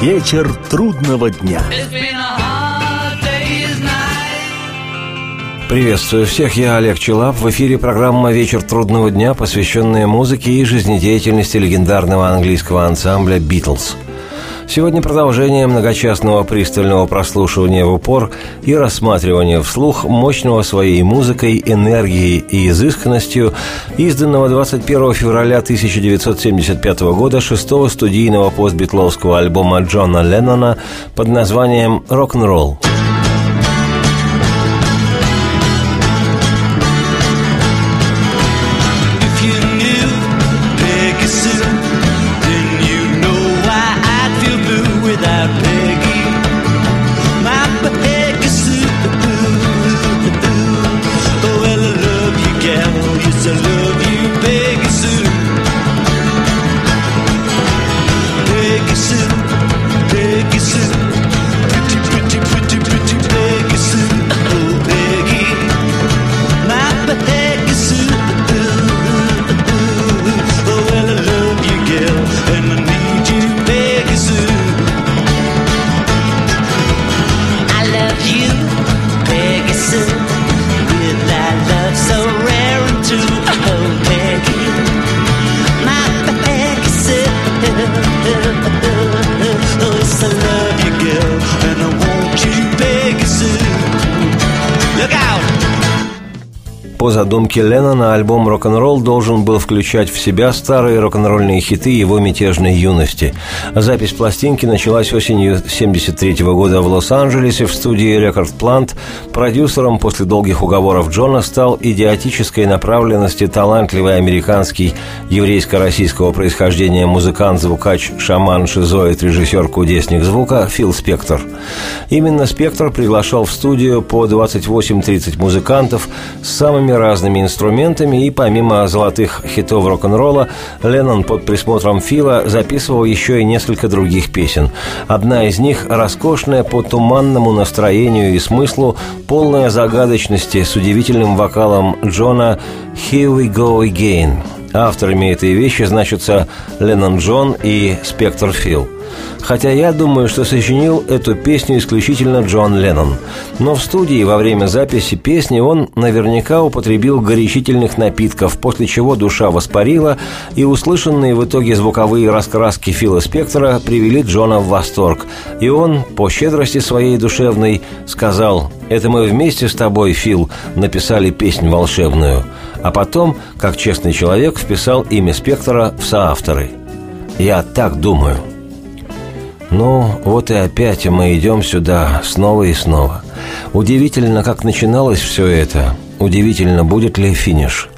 Вечер трудного дня. Приветствую всех, я Олег Челап. В эфире программа «Вечер трудного дня», посвященная музыке и жизнедеятельности легендарного английского ансамбля «Битлз». Сегодня продолжение многочастного пристального прослушивания в упор и рассматривания вслух мощного своей музыкой, энергией и изысканностью изданного 21 февраля 1975 года шестого студийного постбитловского альбома Джона Леннона под названием «Рок-н-ролл». По задумке Леннона альбом «Рок-н-ролл» должен был включать в себя старые рок-н-ролльные хиты его мятежной юности. Запись пластинки началась осенью 1973 года в Лос-Анджелесе в студии Record Plant. Продюсером после долгих уговоров Джона стал идиотической направленности талантливый американский еврейско-российского происхождения музыкант, звукач, шаман, шизоид, режиссер, кудесник звука Фил Спектор. Именно Спектр приглашал в студию по 28-30 музыкантов с самыми самыми разными инструментами, и помимо золотых хитов рок-н-ролла, Леннон под присмотром Фила записывал еще и несколько других песен. Одна из них роскошная по туманному настроению и смыслу, полная загадочности с удивительным вокалом Джона «Here we go again». Авторами этой вещи значатся Леннон Джон и Спектр Фил – Хотя я думаю, что сочинил эту песню исключительно Джон Леннон. Но в студии во время записи песни он наверняка употребил горячительных напитков, после чего душа воспарила, и услышанные в итоге звуковые раскраски Фила Спектора привели Джона в восторг. И он, по щедрости своей душевной, сказал «Это мы вместе с тобой, Фил, написали песнь волшебную». А потом, как честный человек, вписал имя Спектора в соавторы. Я так думаю – ну, вот и опять мы идем сюда снова и снова. Удивительно, как начиналось все это. Удивительно, будет ли финиш.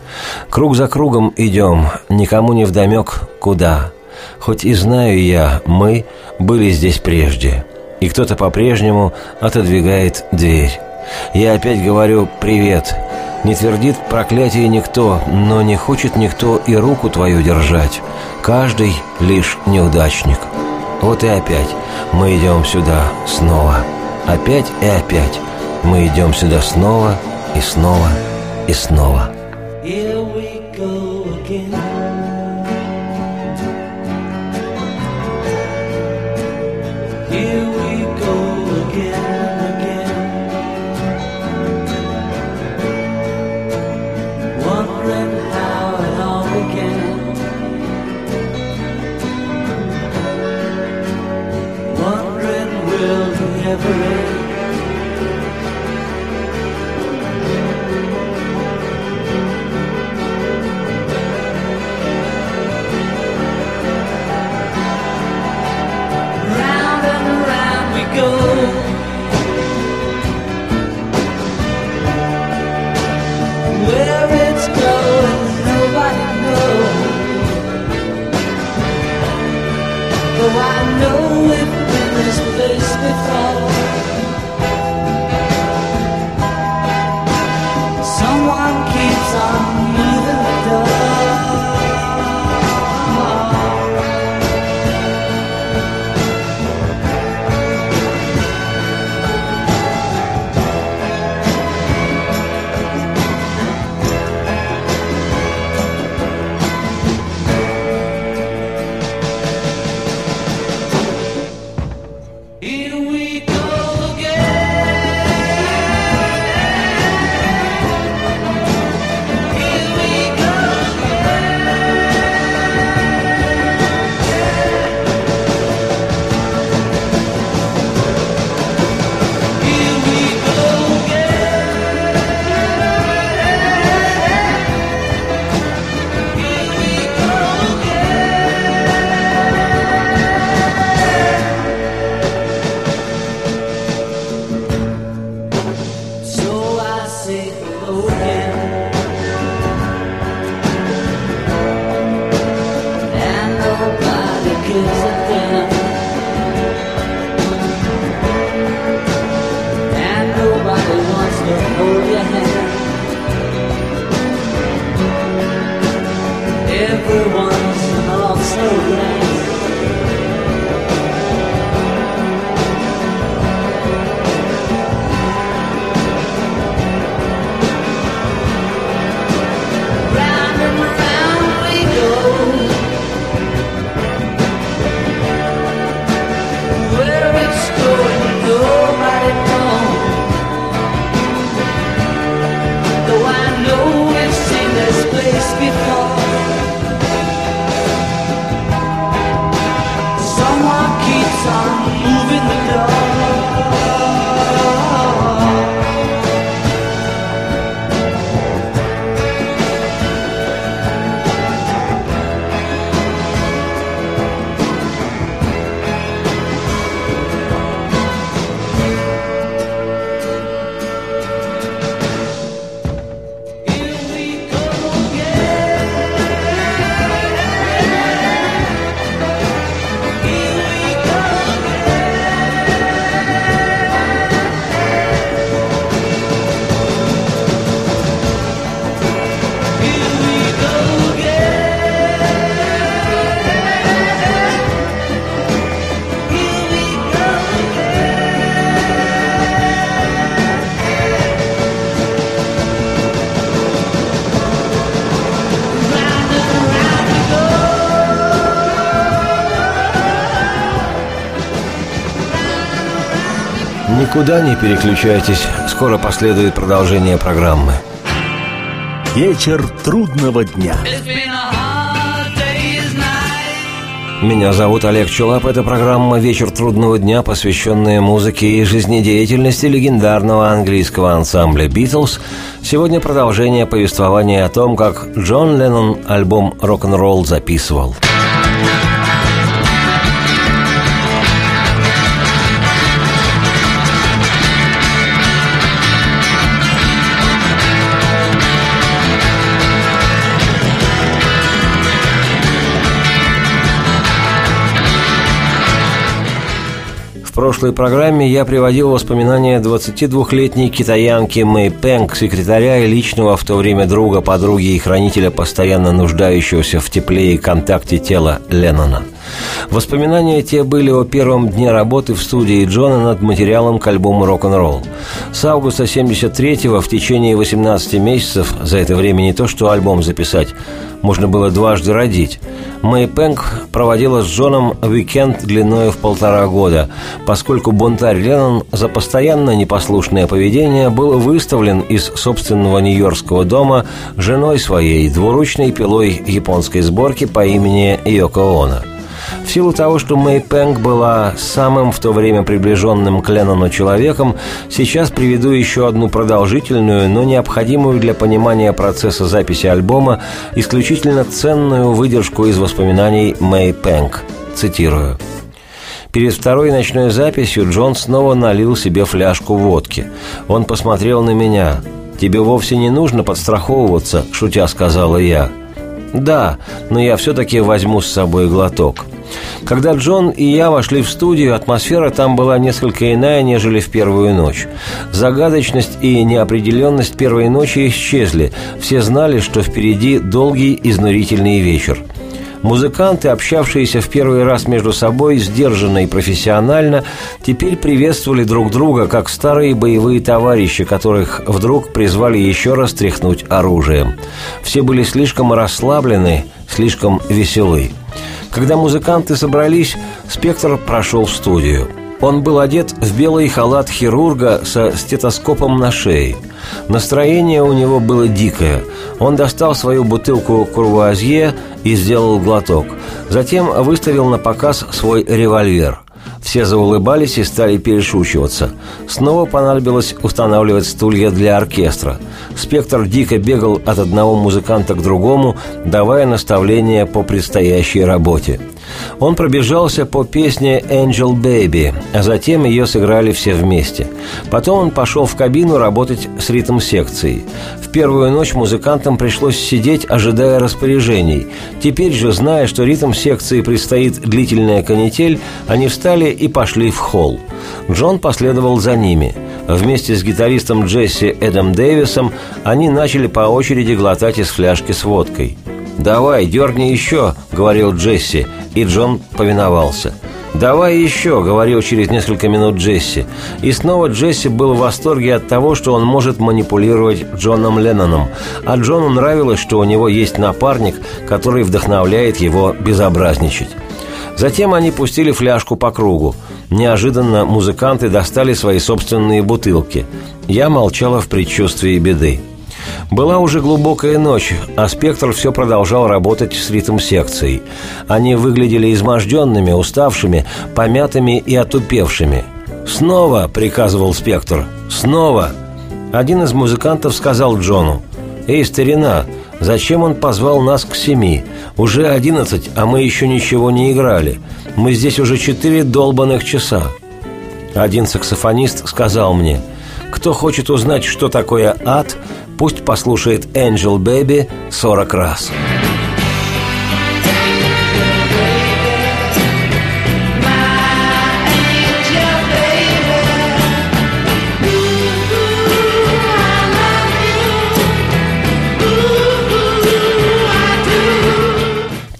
Круг за кругом идем, никому не вдомек, куда. Хоть и знаю я, мы были здесь прежде. И кто-то по-прежнему отодвигает дверь. Я опять говорю «привет». Не твердит проклятие никто, но не хочет никто и руку твою держать. Каждый лишь неудачник. Вот и опять мы идем сюда снова. Опять и опять мы идем сюда снова и снова и снова. Here we go again. with all Никуда не переключайтесь, скоро последует продолжение программы. Вечер трудного дня. Меня зовут Олег Чулап. Это программа «Вечер трудного дня», посвященная музыке и жизнедеятельности легендарного английского ансамбля «Битлз». Сегодня продолжение повествования о том, как Джон Леннон альбом «Рок-н-ролл» записывал. В прошлой программе я приводил воспоминания 22-летней китаянки Мэй Пэнг, секретаря и личного в то время друга, подруги и хранителя, постоянно нуждающегося в тепле и контакте тела Леннона. Воспоминания те были о первом дне работы в студии Джона над материалом к альбому «Рок-н-ролл». С августа 73-го в течение 18 месяцев, за это время не то что альбом записать, можно было дважды родить. Мэй Пэнк проводила с Джоном уикенд длиной в полтора года, поскольку бунтарь Леннон за постоянно непослушное поведение был выставлен из собственного нью-йоркского дома женой своей, двуручной пилой японской сборки по имени Йоко Оно. В силу того, что Мэй Пэнк была самым в то время приближенным к Леннону человеком, сейчас приведу еще одну продолжительную, но необходимую для понимания процесса записи альбома исключительно ценную выдержку из воспоминаний Мэй Пэнк. Цитирую. Перед второй ночной записью Джон снова налил себе фляжку водки. Он посмотрел на меня. «Тебе вовсе не нужно подстраховываться», — шутя сказала я. «Да, но я все-таки возьму с собой глоток». Когда Джон и я вошли в студию, атмосфера там была несколько иная, нежели в первую ночь. Загадочность и неопределенность первой ночи исчезли. Все знали, что впереди долгий изнурительный вечер. Музыканты, общавшиеся в первый раз между собой сдержанно и профессионально, теперь приветствовали друг друга как старые боевые товарищи, которых вдруг призвали еще раз тряхнуть оружием. Все были слишком расслаблены, слишком веселы. Когда музыканты собрались, Спектр прошел в студию. Он был одет в белый халат хирурга со стетоскопом на шее. Настроение у него было дикое. Он достал свою бутылку курвуазье и сделал глоток. Затем выставил на показ свой револьвер – все заулыбались и стали перешучиваться. Снова понадобилось устанавливать стулья для оркестра. Спектр дико бегал от одного музыканта к другому, давая наставления по предстоящей работе. Он пробежался по песне «Angel Baby», а затем ее сыграли все вместе. Потом он пошел в кабину работать с ритм-секцией. В первую ночь музыкантам пришлось сидеть, ожидая распоряжений. Теперь же, зная, что ритм-секции предстоит длительная канитель, они встали и пошли в холл. Джон последовал за ними. Вместе с гитаристом Джесси Эдом Дэвисом они начали по очереди глотать из фляжки с водкой. «Давай, дерни еще», — говорил Джесси, и Джон повиновался. «Давай еще», — говорил через несколько минут Джесси. И снова Джесси был в восторге от того, что он может манипулировать Джоном Ленноном. А Джону нравилось, что у него есть напарник, который вдохновляет его безобразничать. Затем они пустили фляжку по кругу. Неожиданно музыканты достали свои собственные бутылки. Я молчала в предчувствии беды. Была уже глубокая ночь, а «Спектр» все продолжал работать с ритм-секцией. Они выглядели изможденными, уставшими, помятыми и отупевшими. «Снова!» – приказывал «Спектр». «Снова!» Один из музыкантов сказал Джону. «Эй, старина, зачем он позвал нас к семи? Уже одиннадцать, а мы еще ничего не играли. Мы здесь уже четыре долбанных часа». Один саксофонист сказал мне, «Кто хочет узнать, что такое ад, пусть послушает «Angel Baby» сорок раз».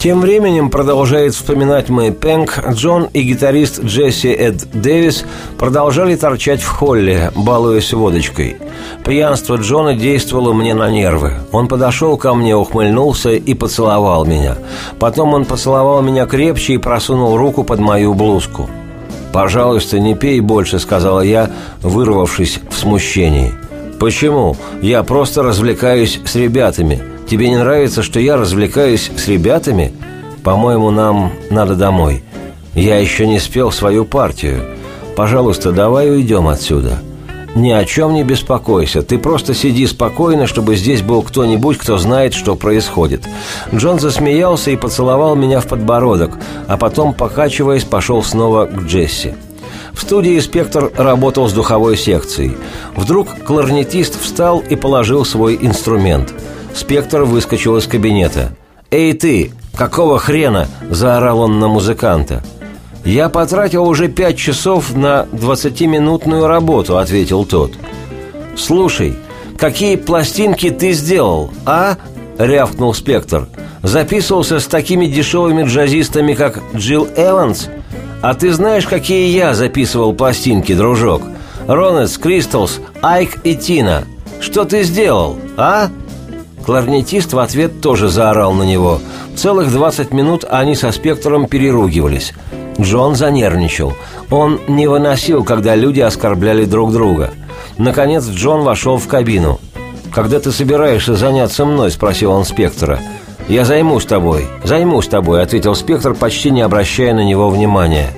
Тем временем, продолжает вспоминать Мэй Пенк, Джон и гитарист Джесси Эд Дэвис продолжали торчать в холле, балуясь водочкой. Пьянство Джона действовало мне на нервы. Он подошел ко мне, ухмыльнулся и поцеловал меня. Потом он поцеловал меня крепче и просунул руку под мою блузку. «Пожалуйста, не пей больше», — сказала я, вырвавшись в смущении. «Почему? Я просто развлекаюсь с ребятами. Тебе не нравится, что я развлекаюсь с ребятами? По-моему, нам надо домой. Я еще не спел свою партию. Пожалуйста, давай уйдем отсюда. Ни о чем не беспокойся. Ты просто сиди спокойно, чтобы здесь был кто-нибудь, кто знает, что происходит. Джон засмеялся и поцеловал меня в подбородок, а потом, покачиваясь, пошел снова к Джесси. В студии «Спектр» работал с духовой секцией. Вдруг кларнетист встал и положил свой инструмент – Спектр выскочил из кабинета. «Эй ты! Какого хрена?» – заорал он на музыканта. «Я потратил уже пять часов на двадцатиминутную работу», – ответил тот. «Слушай, какие пластинки ты сделал, а?» – рявкнул Спектр. «Записывался с такими дешевыми джазистами, как Джилл Эванс? А ты знаешь, какие я записывал пластинки, дружок? Ронес, Кристалс, Айк и Тина. Что ты сделал, а?» Кларнетист в ответ тоже заорал на него. Целых 20 минут они со спектром переругивались. Джон занервничал. Он не выносил, когда люди оскорбляли друг друга. Наконец Джон вошел в кабину. «Когда ты собираешься заняться мной?» – спросил он спектра. «Я займусь тобой, займусь тобой», – ответил спектр, почти не обращая на него внимания.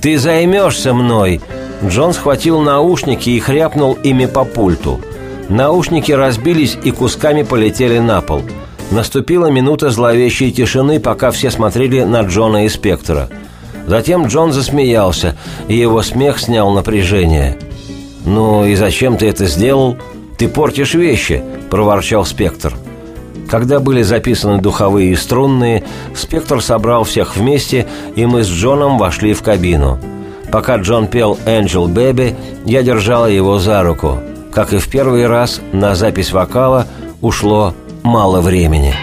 «Ты займешься мной!» Джон схватил наушники и хряпнул ими по пульту – Наушники разбились и кусками полетели на пол. Наступила минута зловещей тишины, пока все смотрели на Джона и Спектра. Затем Джон засмеялся, и его смех снял напряжение. «Ну и зачем ты это сделал? Ты портишь вещи!» – проворчал Спектр. Когда были записаны духовые и струнные, Спектр собрал всех вместе, и мы с Джоном вошли в кабину. Пока Джон пел «Angel Baby», я держала его за руку – как и в первый раз, на запись вокала ушло мало времени.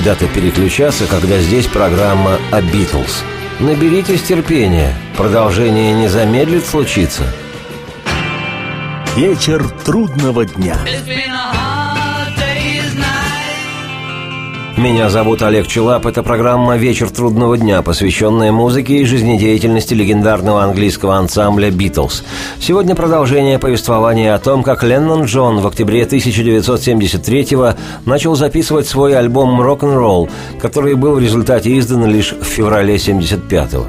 Куда-то переключаться, когда здесь программа о Битлз? Наберитесь терпения, продолжение не замедлит случиться. Вечер трудного дня. Меня зовут Олег Челап. Это программа «Вечер трудного дня», посвященная музыке и жизнедеятельности легендарного английского ансамбля «Битлз». Сегодня продолжение повествования о том, как Леннон Джон в октябре 1973-го начал записывать свой альбом «Рок-н-ролл», который был в результате издан лишь в феврале 75-го.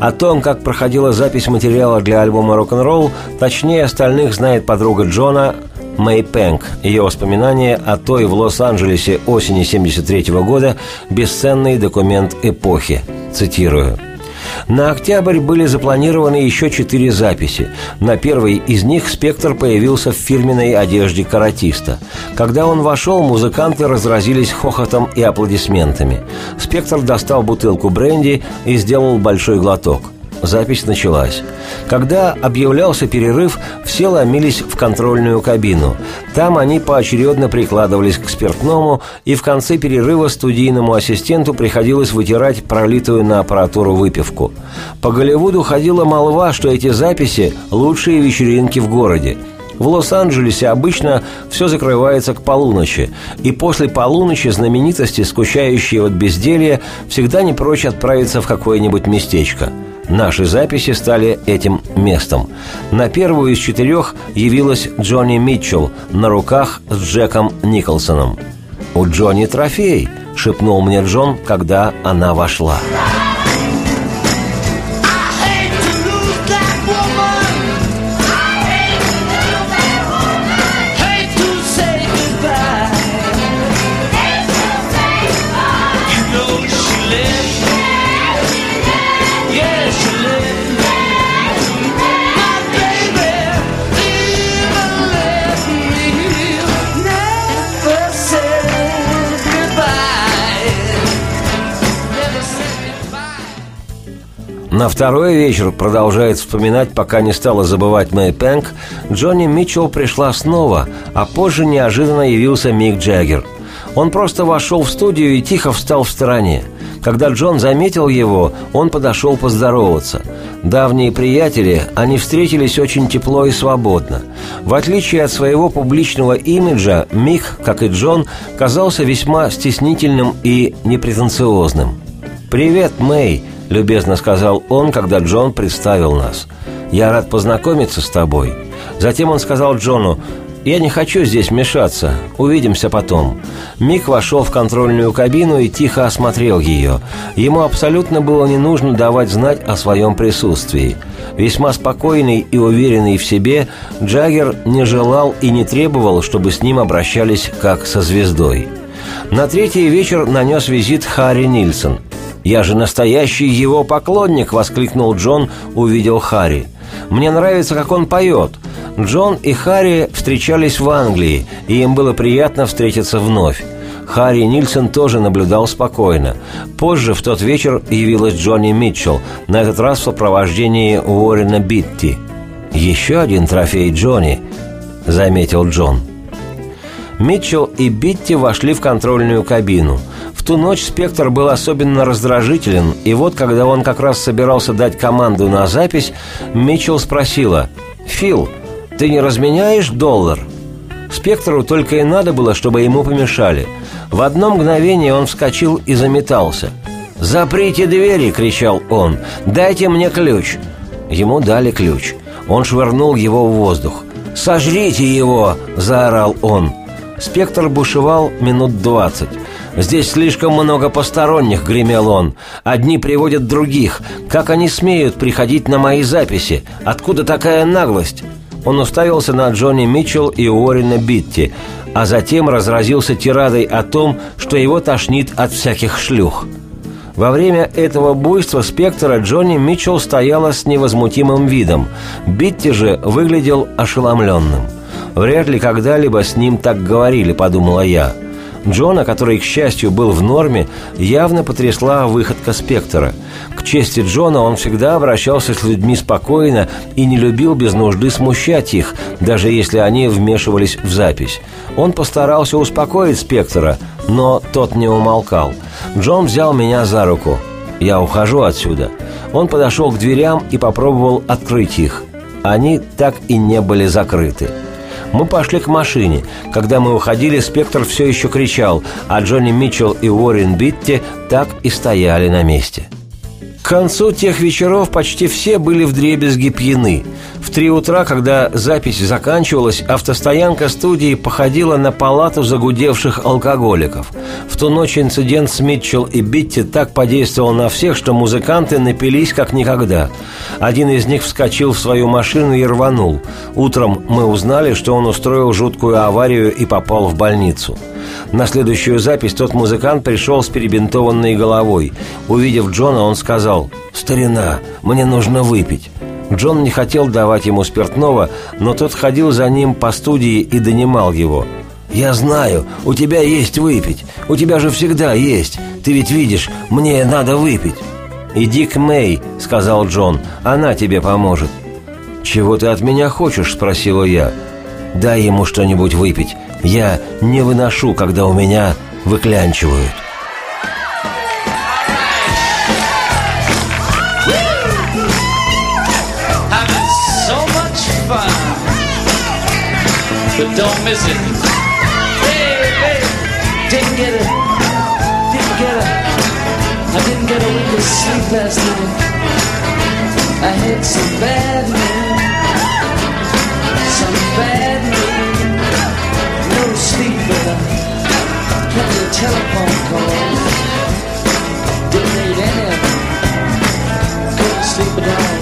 О том, как проходила запись материала для альбома «Рок-н-ролл», точнее остальных знает подруга Джона Мэй Пэнк. Ее воспоминания о той в Лос-Анджелесе осени 73 года – бесценный документ эпохи. Цитирую. На октябрь были запланированы еще четыре записи. На первой из них «Спектр» появился в фирменной одежде каратиста. Когда он вошел, музыканты разразились хохотом и аплодисментами. «Спектр» достал бутылку бренди и сделал большой глоток. Запись началась. Когда объявлялся перерыв, все ломились в контрольную кабину. Там они поочередно прикладывались к спиртному, и в конце перерыва студийному ассистенту приходилось вытирать пролитую на аппаратуру выпивку. По Голливуду ходила молва, что эти записи – лучшие вечеринки в городе – в Лос-Анджелесе обычно все закрывается к полуночи, и после полуночи знаменитости, скучающие от безделья, всегда не прочь отправиться в какое-нибудь местечко – Наши записи стали этим местом. На первую из четырех явилась Джонни Митчелл на руках с Джеком Николсоном. «У Джонни трофей», — шепнул мне Джон, когда она вошла. На второй вечер, продолжает вспоминать, пока не стала забывать Мэй Пэнк, Джонни Митчелл пришла снова, а позже неожиданно явился Мик Джаггер. Он просто вошел в студию и тихо встал в стороне. Когда Джон заметил его, он подошел поздороваться. Давние приятели, они встретились очень тепло и свободно. В отличие от своего публичного имиджа, Мик, как и Джон, казался весьма стеснительным и непретенциозным. «Привет, Мэй!» – любезно сказал он, когда Джон представил нас. «Я рад познакомиться с тобой». Затем он сказал Джону, «Я не хочу здесь мешаться. Увидимся потом». Мик вошел в контрольную кабину и тихо осмотрел ее. Ему абсолютно было не нужно давать знать о своем присутствии. Весьма спокойный и уверенный в себе, Джаггер не желал и не требовал, чтобы с ним обращались как со звездой. На третий вечер нанес визит Харри Нильсон – «Я же настоящий его поклонник!» – воскликнул Джон, увидел Харри. «Мне нравится, как он поет». Джон и Харри встречались в Англии, и им было приятно встретиться вновь. Харри Нильсон тоже наблюдал спокойно. Позже в тот вечер явилась Джонни Митчелл, на этот раз в сопровождении Уоррена Битти. «Еще один трофей Джонни», — заметил Джон. Митчелл и Битти вошли в контрольную кабину – ту ночь «Спектр» был особенно раздражителен, и вот, когда он как раз собирался дать команду на запись, Митчелл спросила «Фил, ты не разменяешь доллар?» Спектру только и надо было, чтобы ему помешали. В одно мгновение он вскочил и заметался. «Заприте двери!» – кричал он. «Дайте мне ключ!» Ему дали ключ. Он швырнул его в воздух. «Сожрите его!» – заорал он. Спектр бушевал минут двадцать. «Здесь слишком много посторонних», — гремел он. «Одни приводят других. Как они смеют приходить на мои записи? Откуда такая наглость?» Он уставился на Джонни Митчелл и Уоррена Битти, а затем разразился тирадой о том, что его тошнит от всяких шлюх. Во время этого буйства спектра Джонни Митчелл стояла с невозмутимым видом. Битти же выглядел ошеломленным. «Вряд ли когда-либо с ним так говорили», — подумала я. Джона, который, к счастью, был в норме, явно потрясла выходка спектра. К чести Джона он всегда обращался с людьми спокойно и не любил без нужды смущать их, даже если они вмешивались в запись. Он постарался успокоить спектра, но тот не умолкал. Джон взял меня за руку. «Я ухожу отсюда». Он подошел к дверям и попробовал открыть их. Они так и не были закрыты. Мы пошли к машине. Когда мы уходили, Спектр все еще кричал, а Джонни Митчелл и Уоррен Битти так и стояли на месте. К концу тех вечеров почти все были вдребезги пьяны. Три утра, когда запись заканчивалась, автостоянка студии походила на палату загудевших алкоголиков. В ту ночь инцидент с Митчелл и Битти так подействовал на всех, что музыканты напились как никогда. Один из них вскочил в свою машину и рванул. Утром мы узнали, что он устроил жуткую аварию и попал в больницу. На следующую запись тот музыкант пришел с перебинтованной головой. Увидев Джона, он сказал «Старина, мне нужно выпить». Джон не хотел давать ему спиртного, но тот ходил за ним по студии и донимал его. «Я знаю, у тебя есть выпить. У тебя же всегда есть. Ты ведь видишь, мне надо выпить». «Иди к Мэй», — сказал Джон, — «она тебе поможет». «Чего ты от меня хочешь?» — спросила я. «Дай ему что-нибудь выпить. Я не выношу, когда у меня выклянчивают. But don't miss it. Hey, hey, didn't get it. Didn't get it. I didn't get a wink of sleep last night. I had some bad news. Some bad news No sleep, but I kept the telephone calls. Didn't need any of them. Couldn't sleep at all.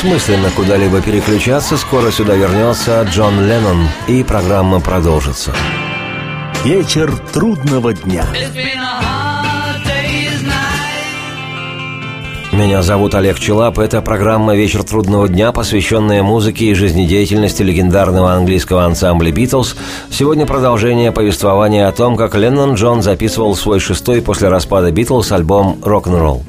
Бессмысленно куда-либо переключаться, скоро сюда вернется Джон Леннон, и программа продолжится. Вечер трудного дня. Меня зовут Олег Челап. Это программа «Вечер трудного дня», посвященная музыке и жизнедеятельности легендарного английского ансамбля «Битлз». Сегодня продолжение повествования о том, как Леннон Джон записывал свой шестой после распада «Битлз» альбом «Рок-н-ролл».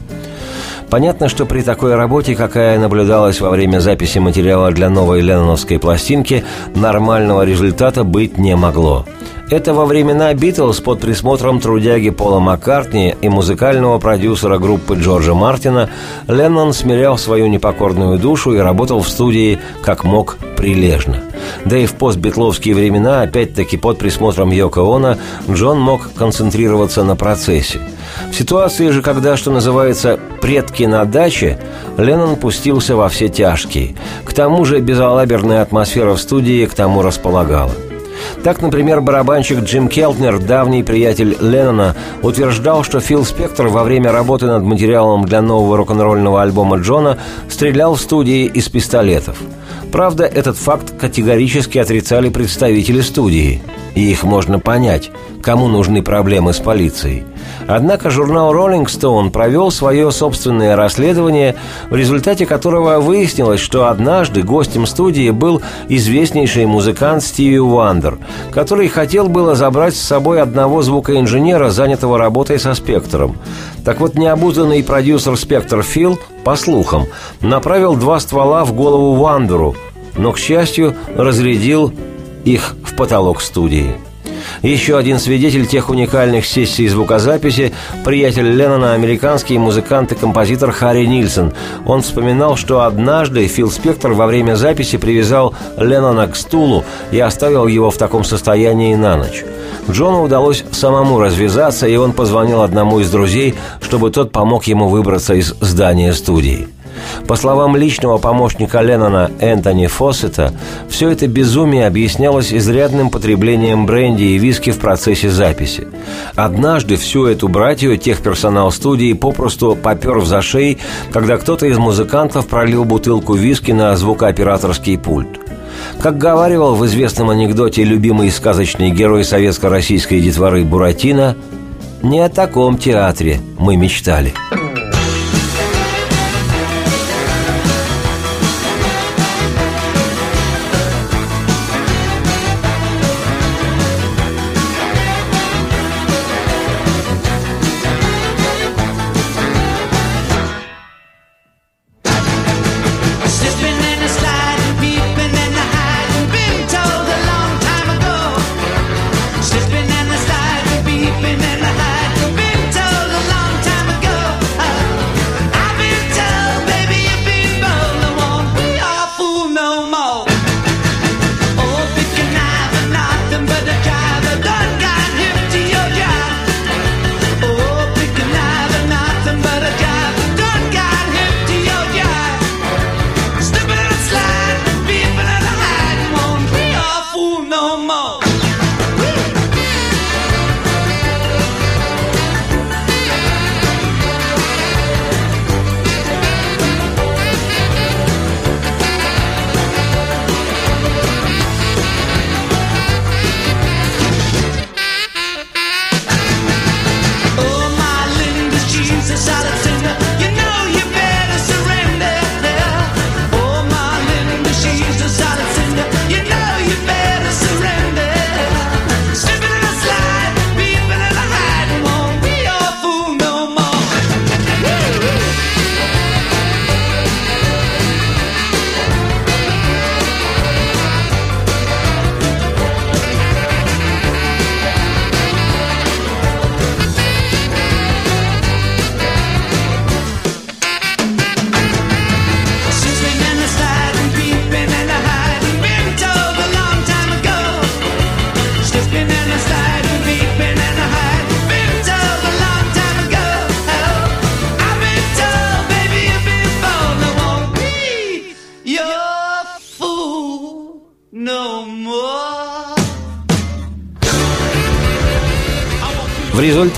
Понятно, что при такой работе, какая наблюдалась во время записи материала для новой ленноновской пластинки, нормального результата быть не могло. Это во времена «Битлз» под присмотром трудяги Пола Маккартни и музыкального продюсера группы Джорджа Мартина Леннон смирял свою непокорную душу и работал в студии как мог прилежно. Да и в постбитловские времена, опять-таки под присмотром Йоко Оно, Джон мог концентрироваться на процессе. В ситуации же, когда, что называется, предки на даче, Леннон пустился во все тяжкие. К тому же безалаберная атмосфера в студии к тому располагала. Так, например, барабанщик Джим Келтнер, давний приятель Леннона, утверждал, что Фил Спектор во время работы над материалом для нового рок-н-ролльного альбома Джона стрелял в студии из пистолетов. Правда, этот факт категорически отрицали представители студии. И их можно понять, кому нужны проблемы с полицией. Однако журнал Rolling Stone провел свое собственное расследование, в результате которого выяснилось, что однажды гостем студии был известнейший музыкант Стиви Уандер, который хотел было забрать с собой одного звукоинженера, занятого работой со спектром. Так вот, необузанный продюсер «Спектр» Фил, по слухам, направил два ствола в голову Уандеру, но, к счастью, разрядил их в потолок студии. Еще один свидетель тех уникальных сессий звукозаписи – приятель Леннона, американский музыкант и композитор Харри Нильсон. Он вспоминал, что однажды Фил Спектор во время записи привязал Леннона к стулу и оставил его в таком состоянии на ночь. Джону удалось самому развязаться, и он позвонил одному из друзей, чтобы тот помог ему выбраться из здания студии. По словам личного помощника Леннона Энтони Фоссета, все это безумие объяснялось изрядным потреблением бренди и виски в процессе записи. Однажды всю эту братью техперсонал студии попросту попер в зашей, когда кто-то из музыкантов пролил бутылку виски на звукооператорский пульт. Как говаривал в известном анекдоте любимый сказочный герой советско-российской детворы Буратино, «Не о таком театре мы мечтали».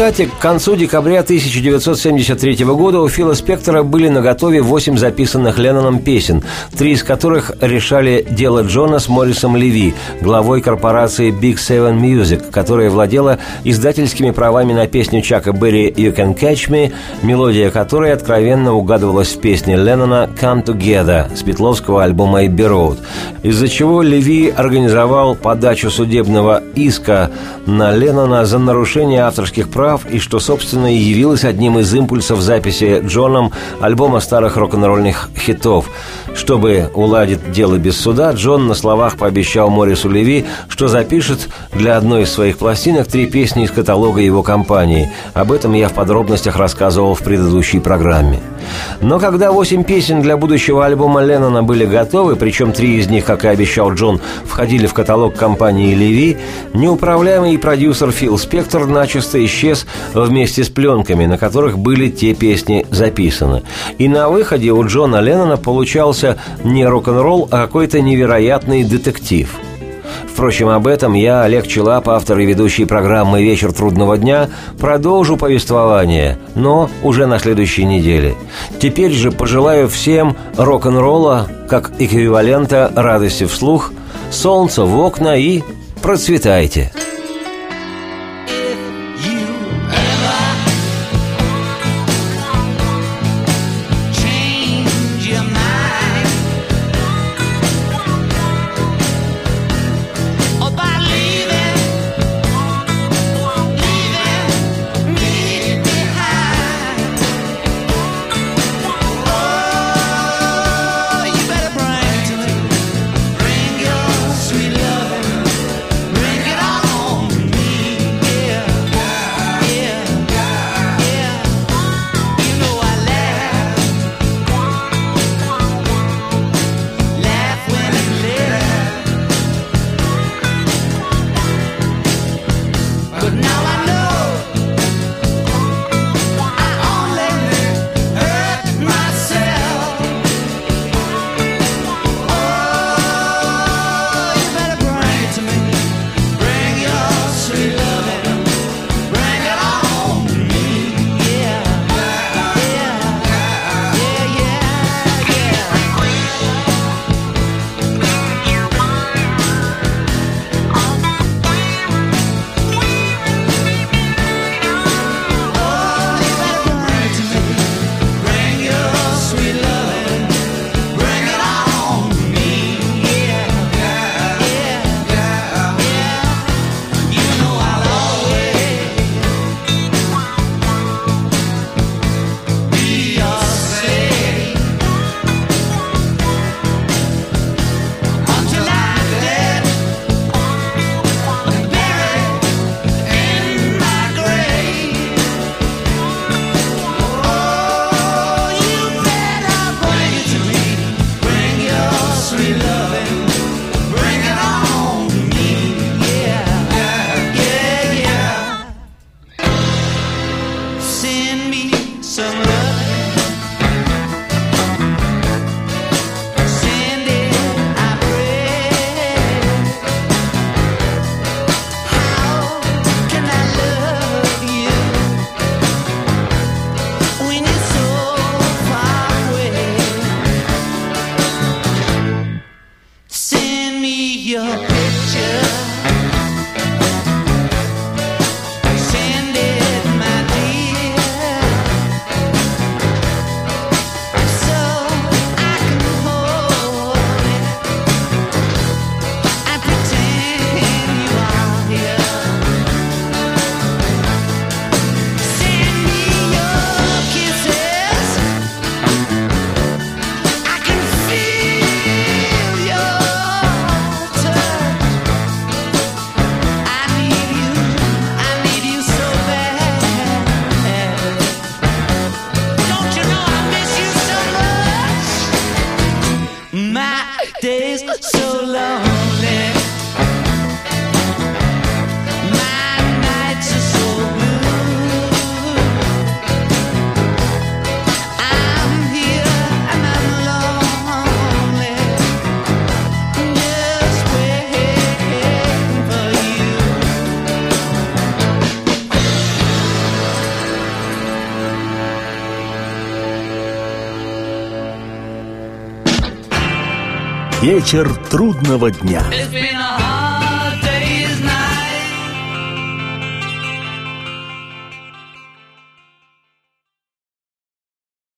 Результате, к концу декабря 1973 года у Фила Спектора были наготове восемь записанных Ленноном песен, три из которых решали дело Джона с Моррисом Леви, главой корпорации Big Seven Music, которая владела издательскими правами на песню Чака Берри «You Can Catch Me», мелодия которой откровенно угадывалась в песне Леннона «Come Together» с петловского альбома «Abbey Road», из-за чего Леви организовал подачу судебного иска на Леннона за нарушение авторских прав и что, собственно, и явилось одним из импульсов записи Джоном альбома старых рок-н-ролльных хитов. Чтобы уладить дело без суда, Джон на словах пообещал Морису Леви, что запишет для одной из своих пластинок три песни из каталога его компании. Об этом я в подробностях рассказывал в предыдущей программе. Но когда восемь песен для будущего альбома Леннона были готовы, причем три из них, как и обещал Джон, входили в каталог компании «Леви», неуправляемый продюсер Фил Спектор начисто исчез вместе с пленками, на которых были те песни записаны. И на выходе у Джона Леннона получался не рок-н-ролл, а какой-то невероятный детектив – Впрочем, об этом я, Олег Челап, автор и ведущий программы «Вечер трудного дня», продолжу повествование, но уже на следующей неделе. Теперь же пожелаю всем рок-н-ролла, как эквивалента радости вслух, солнца в окна и процветайте! Bring Вечер трудного дня.